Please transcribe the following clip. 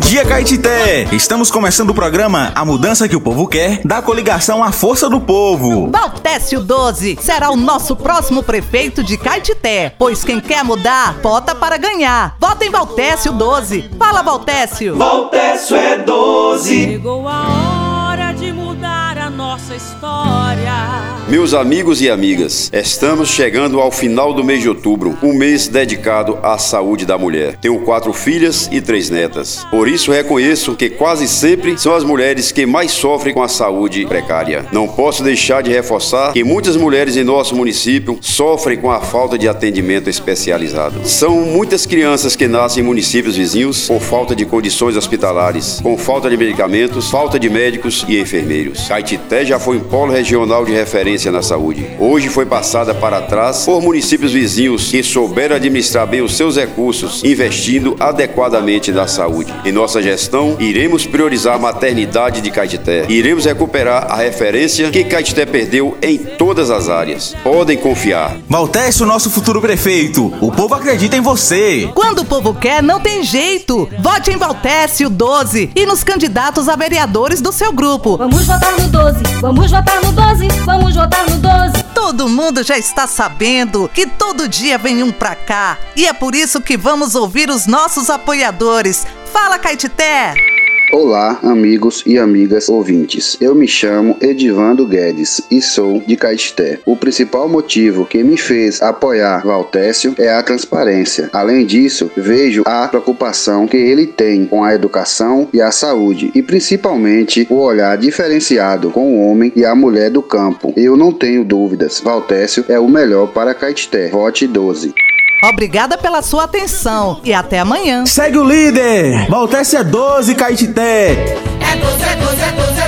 Caetité! Estamos começando o programa A Mudança que o Povo Quer, da coligação A Força do Povo. Valtécio 12 será o nosso próximo prefeito de Caetité, pois quem quer mudar, vota para ganhar. Vota em Valtécio 12. Fala, Valtécio! Valtécio é 12. Chegou a hora de mudar a nossa história. Meus amigos e amigas, estamos chegando ao final do mês de outubro, um mês dedicado à saúde da mulher. Tenho quatro filhas e três netas. Por isso reconheço que quase sempre são as mulheres que mais sofrem com a saúde precária. Não posso deixar de reforçar que muitas mulheres em nosso município sofrem com a falta de atendimento especializado. São muitas crianças que nascem em municípios vizinhos por falta de condições hospitalares, com falta de medicamentos, falta de médicos e enfermeiros. Caetité já foi um polo regional de referência na saúde. Hoje foi passada para trás por municípios vizinhos que souberam administrar bem os seus recursos, investindo adequadamente na saúde. Em nossa gestão, iremos priorizar a maternidade de Caetité. Iremos recuperar a referência que Caetité perdeu em todas as áreas. Podem confiar. Valtécio, nosso futuro prefeito. O povo acredita em você. Quando o povo quer, não tem jeito. Vote em Valtécio 12 e nos candidatos a vereadores do seu grupo. Vamos votar no 12, vamos votar no 12, vamos votar no 12. Todo mundo já está sabendo que todo dia vem um pra cá. E é por isso que vamos ouvir os nossos apoiadores. Fala, Caetité! Olá, amigos e amigas ouvintes. Eu me chamo Edivando Guedes e sou de Caetité. O principal motivo que me fez apoiar Valtécio é a transparência. Além disso, vejo a preocupação que ele tem com a educação e a saúde e principalmente o olhar diferenciado com o homem e a mulher do campo. Eu não tenho dúvidas, Valtécio é o melhor para Caetité. Vote 12. Obrigada pela sua atenção e até amanhã. Segue o líder. Valtécio é 12, Caetité. É 12, é 12, é 12.